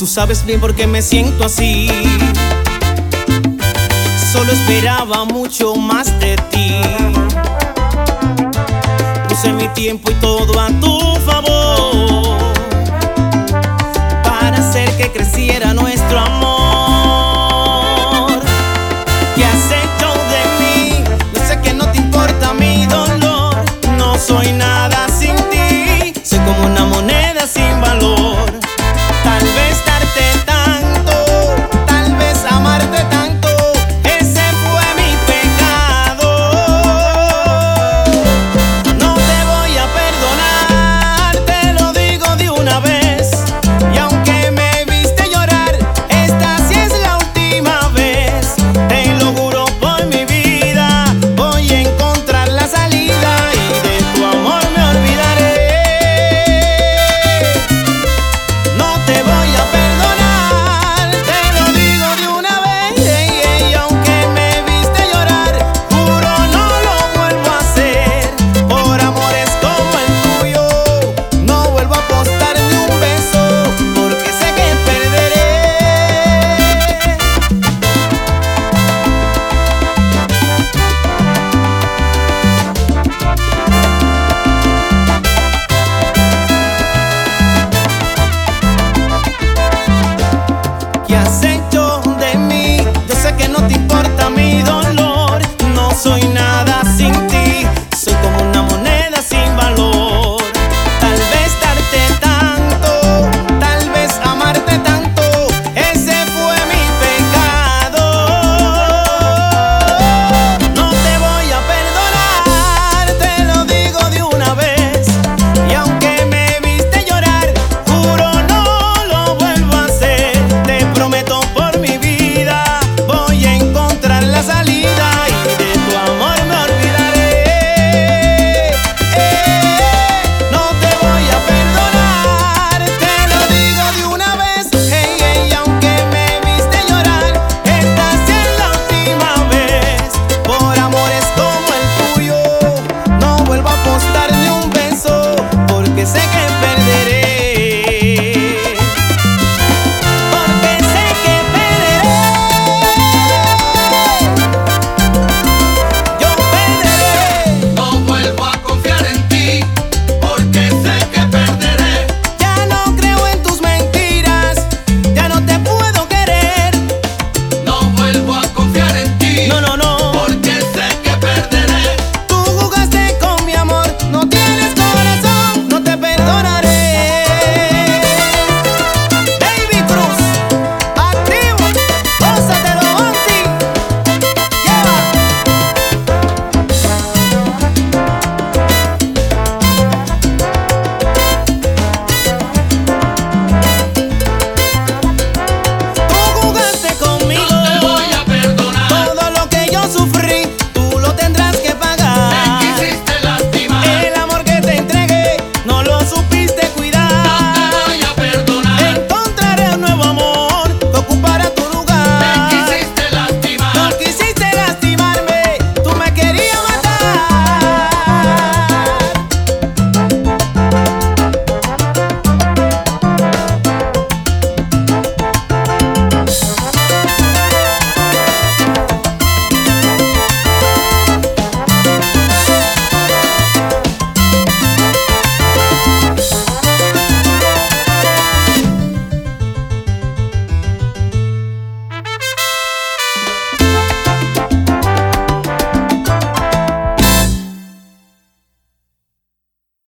Tú sabes bien por qué me siento así. Solo esperaba mucho más de ti. Puse mi tiempo y todo a tu favor para hacer que creciera.